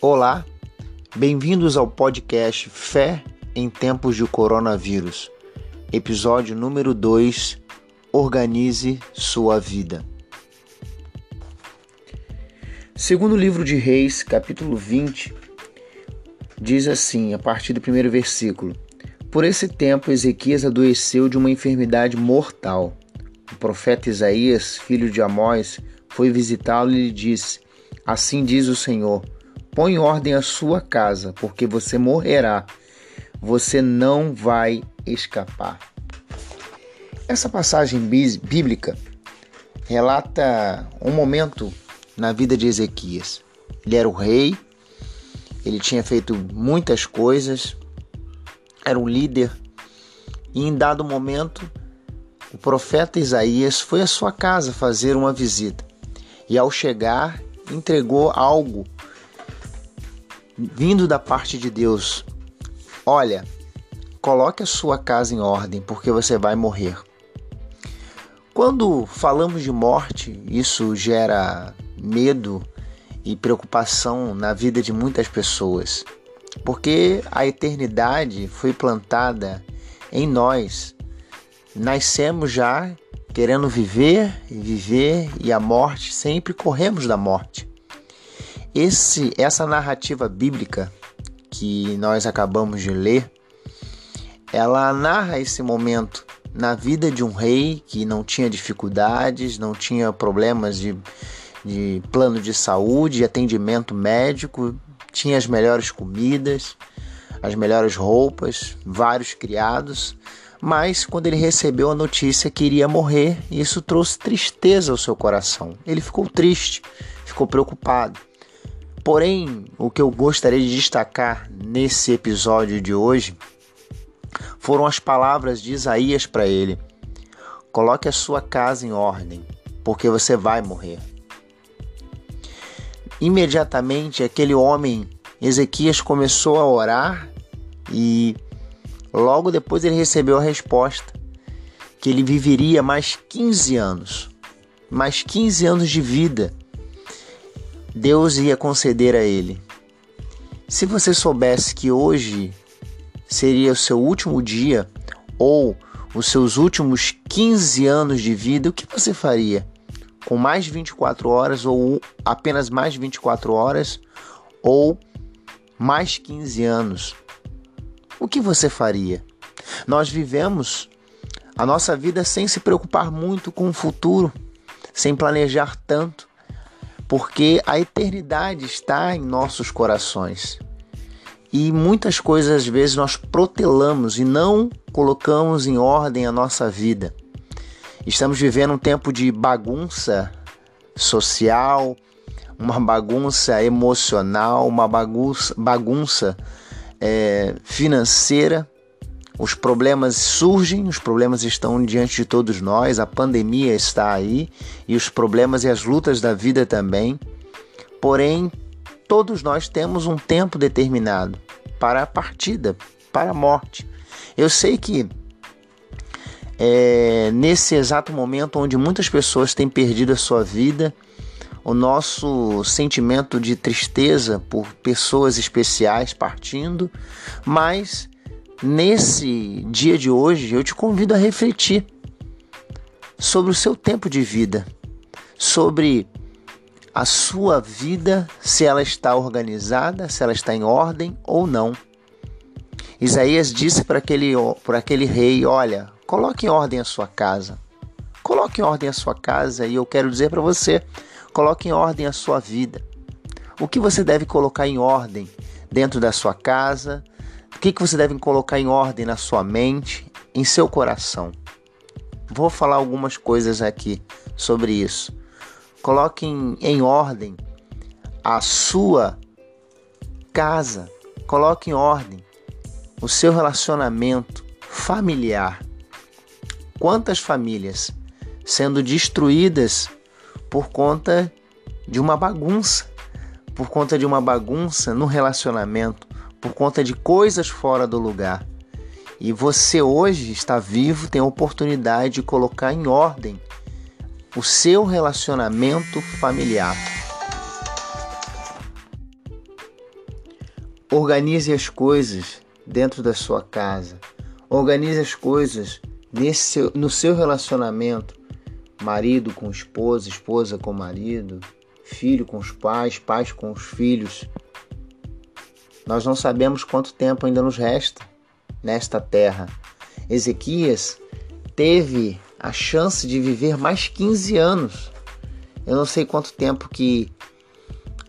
Olá, bem-vindos ao podcast Fé em Tempos de Coronavírus, episódio número 2 Organize Sua Vida. Segundo o livro de Reis, capítulo 20, diz assim, a partir do primeiro versículo: Por esse tempo Ezequias adoeceu de uma enfermidade mortal. O profeta Isaías, filho de Amós, foi visitá-lo e lhe disse: Assim diz o Senhor Põe em ordem a sua casa, porque você morrerá. Você não vai escapar. Essa passagem bíblica relata um momento na vida de Ezequias. Ele era o rei, ele tinha feito muitas coisas, era um líder, e em dado momento, o profeta Isaías foi à sua casa fazer uma visita. E ao chegar, entregou algo vindo da parte de Deus: Olha, coloque a sua casa em ordem, porque você vai morrer. Quando falamos de morte, isso gera medo e preocupação na vida de muitas pessoas, porque a eternidade foi plantada em nós. Nascemos já querendo viver e viver, e a morte sempre corremos da morte. Esse, essa narrativa bíblica que nós acabamos de ler, ela narra esse momento na vida de um rei que não tinha dificuldades, não tinha problemas de, de plano de saúde, atendimento médico, tinha as melhores comidas, as melhores roupas, vários criados, mas quando ele recebeu a notícia que iria morrer, isso trouxe tristeza ao seu coração. Ele ficou triste, ficou preocupado. Porém, o que eu gostaria de destacar nesse episódio de hoje foram as palavras de Isaías para ele: Coloque a sua casa em ordem, porque você vai morrer. Imediatamente, aquele homem, Ezequias, começou a orar e logo depois ele recebeu a resposta que ele viveria mais 15 anos. Mais 15 anos de vida Deus ia conceder a ele. Se você soubesse que hoje seria o seu último dia ou os seus últimos 15 anos de vida, o que você faria? Com mais 24 horas ou apenas mais 24 horas ou mais 15 anos? O que você faria? Nós vivemos a nossa vida sem se preocupar muito com o futuro, sem planejar tanto porque a eternidade está em nossos corações. E muitas coisas às vezes nós protelamos e não colocamos em ordem a nossa vida. Estamos vivendo um tempo de bagunça social, uma bagunça emocional, uma bagunça, bagunça é, financeira os problemas surgem, os problemas estão diante de todos nós, a pandemia está aí e os problemas e as lutas da vida também. Porém, todos nós temos um tempo determinado para a partida, para a morte. Eu sei que é, nesse exato momento onde muitas pessoas têm perdido a sua vida, o nosso sentimento de tristeza por pessoas especiais partindo, mas Nesse dia de hoje, eu te convido a refletir sobre o seu tempo de vida, sobre a sua vida, se ela está organizada, se ela está em ordem ou não. Isaías disse para aquele, para aquele rei: Olha, coloque em ordem a sua casa. Coloque em ordem a sua casa e eu quero dizer para você: coloque em ordem a sua vida. O que você deve colocar em ordem dentro da sua casa, o que, que você deve colocar em ordem na sua mente, em seu coração? Vou falar algumas coisas aqui sobre isso. Coloque em, em ordem a sua casa, coloque em ordem o seu relacionamento familiar. Quantas famílias sendo destruídas por conta de uma bagunça, por conta de uma bagunça no relacionamento, por conta de coisas fora do lugar. E você hoje está vivo, tem a oportunidade de colocar em ordem o seu relacionamento familiar. Organize as coisas dentro da sua casa. Organize as coisas nesse, no seu relacionamento. Marido com esposa, esposa com marido, filho com os pais, pais com os filhos. Nós não sabemos quanto tempo ainda nos resta nesta terra. Ezequias teve a chance de viver mais 15 anos. Eu não sei quanto tempo que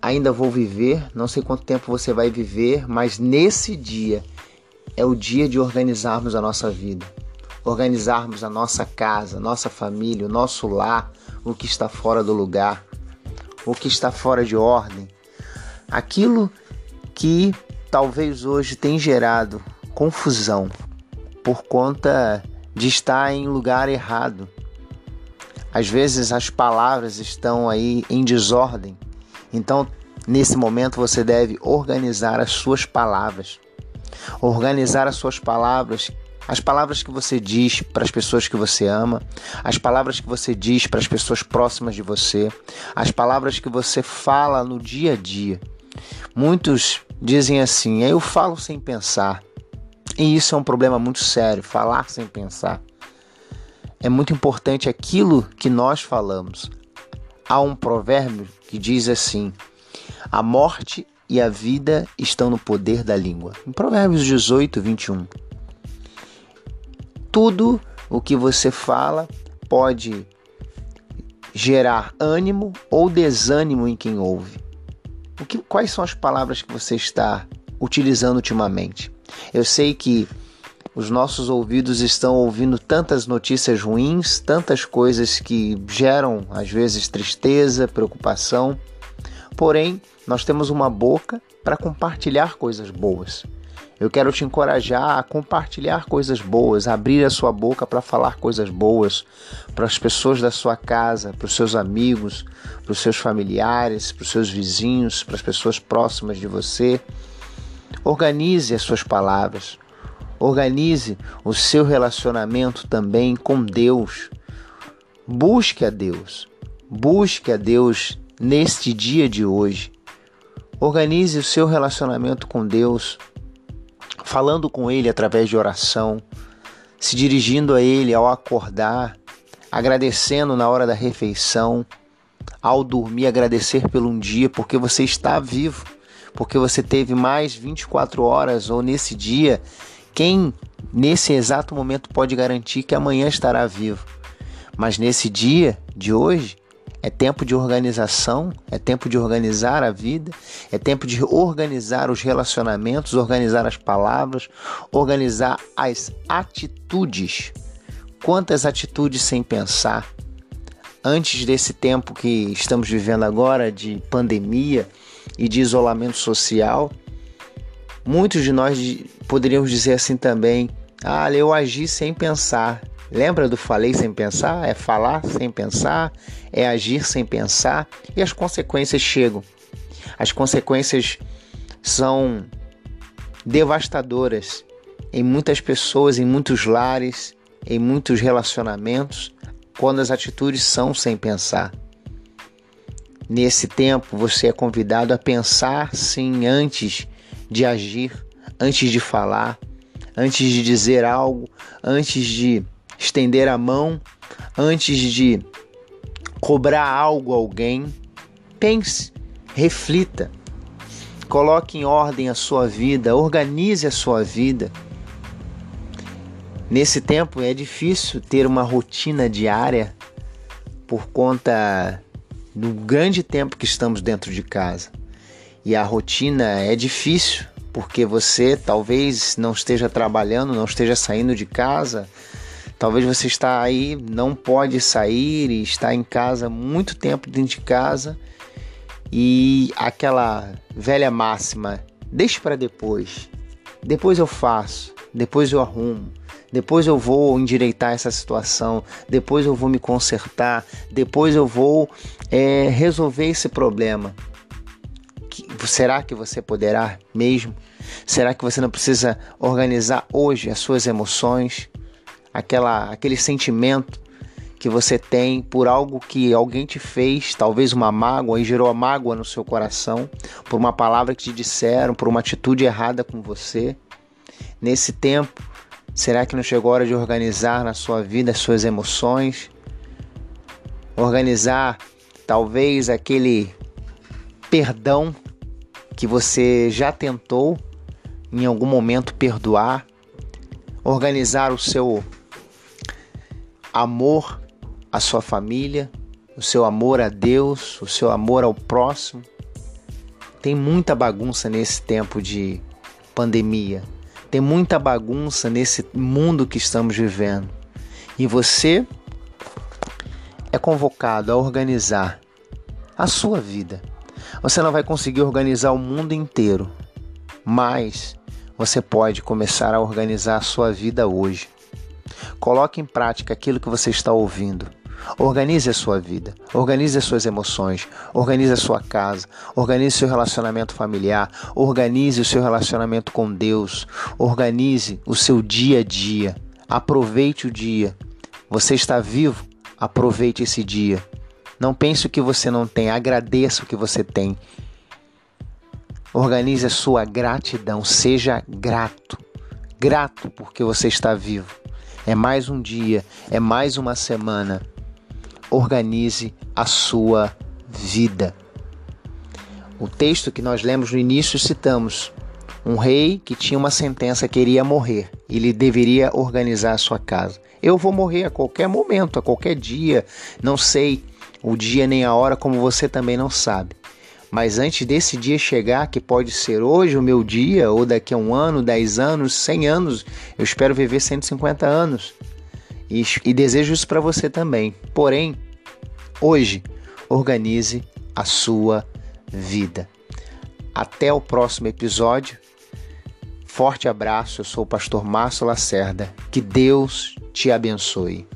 ainda vou viver, não sei quanto tempo você vai viver, mas nesse dia é o dia de organizarmos a nossa vida, organizarmos a nossa casa, nossa família, o nosso lar, o que está fora do lugar, o que está fora de ordem, aquilo que talvez hoje tem gerado confusão por conta de estar em lugar errado. Às vezes as palavras estão aí em desordem então, nesse momento, você deve organizar as suas palavras. Organizar as suas palavras, as palavras que você diz para as pessoas que você ama, as palavras que você diz para as pessoas próximas de você, as palavras que você fala no dia a dia. Muitos dizem assim: eu falo sem pensar. E isso é um problema muito sério, falar sem pensar. É muito importante aquilo que nós falamos. Há um provérbio que diz assim: A morte e a vida estão no poder da língua. Em Provérbios 18, 21. Tudo o que você fala pode gerar ânimo ou desânimo em quem ouve. O que, quais são as palavras que você está utilizando ultimamente? Eu sei que os nossos ouvidos estão ouvindo tantas notícias ruins, tantas coisas que geram às vezes tristeza, preocupação. Porém, nós temos uma boca para compartilhar coisas boas. Eu quero te encorajar a compartilhar coisas boas, abrir a sua boca para falar coisas boas para as pessoas da sua casa, para os seus amigos, para os seus familiares, para os seus vizinhos, para as pessoas próximas de você. Organize as suas palavras. Organize o seu relacionamento também com Deus. Busque a Deus. Busque a Deus neste dia de hoje. Organize o seu relacionamento com Deus, falando com Ele através de oração, se dirigindo a Ele ao acordar, agradecendo na hora da refeição, ao dormir, agradecer pelo um dia, porque você está vivo, porque você teve mais 24 horas ou nesse dia quem nesse exato momento pode garantir que amanhã estará vivo? Mas nesse dia de hoje é tempo de organização, é tempo de organizar a vida, é tempo de organizar os relacionamentos, organizar as palavras, organizar as atitudes. Quantas atitudes sem pensar? Antes desse tempo que estamos vivendo agora de pandemia e de isolamento social, Muitos de nós poderíamos dizer assim também: ah, eu agi sem pensar. Lembra do falei sem pensar? É falar sem pensar, é agir sem pensar e as consequências chegam. As consequências são devastadoras em muitas pessoas, em muitos lares, em muitos relacionamentos, quando as atitudes são sem pensar. Nesse tempo, você é convidado a pensar sim antes de agir, antes de falar, antes de dizer algo, antes de estender a mão, antes de cobrar algo a alguém. Pense, reflita, coloque em ordem a sua vida, organize a sua vida. Nesse tempo é difícil ter uma rotina diária por conta do grande tempo que estamos dentro de casa e a rotina é difícil porque você talvez não esteja trabalhando, não esteja saindo de casa, talvez você está aí, não pode sair e está em casa muito tempo dentro de casa. E aquela velha máxima, deixe para depois, depois eu faço, depois eu arrumo, depois eu vou endireitar essa situação, depois eu vou me consertar, depois eu vou é, resolver esse problema. Será que você poderá mesmo? Será que você não precisa organizar hoje as suas emoções, aquela, aquele sentimento que você tem por algo que alguém te fez, talvez uma mágoa e gerou a mágoa no seu coração, por uma palavra que te disseram, por uma atitude errada com você. Nesse tempo, será que não chegou a hora de organizar na sua vida as suas emoções? Organizar talvez aquele perdão que você já tentou em algum momento perdoar, organizar o seu amor à sua família, o seu amor a Deus, o seu amor ao próximo. Tem muita bagunça nesse tempo de pandemia. Tem muita bagunça nesse mundo que estamos vivendo. E você é convocado a organizar a sua vida. Você não vai conseguir organizar o mundo inteiro, mas você pode começar a organizar a sua vida hoje. Coloque em prática aquilo que você está ouvindo. Organize a sua vida, organize as suas emoções, organize a sua casa, organize seu relacionamento familiar, organize o seu relacionamento com Deus, organize o seu dia a dia. Aproveite o dia. Você está vivo? Aproveite esse dia. Não pense o que você não tem, agradeça o que você tem. Organize a sua gratidão, seja grato. Grato porque você está vivo. É mais um dia, é mais uma semana. Organize a sua vida. O texto que nós lemos no início citamos um rei que tinha uma sentença que iria morrer. Ele deveria organizar a sua casa. Eu vou morrer a qualquer momento, a qualquer dia. Não sei o dia nem a hora, como você também não sabe. Mas antes desse dia chegar, que pode ser hoje o meu dia, ou daqui a um ano, 10 anos, 100 anos, eu espero viver 150 anos. E, e desejo isso para você também. Porém, hoje, organize a sua vida. Até o próximo episódio. Forte abraço, eu sou o pastor Márcio Lacerda. Que Deus te abençoe.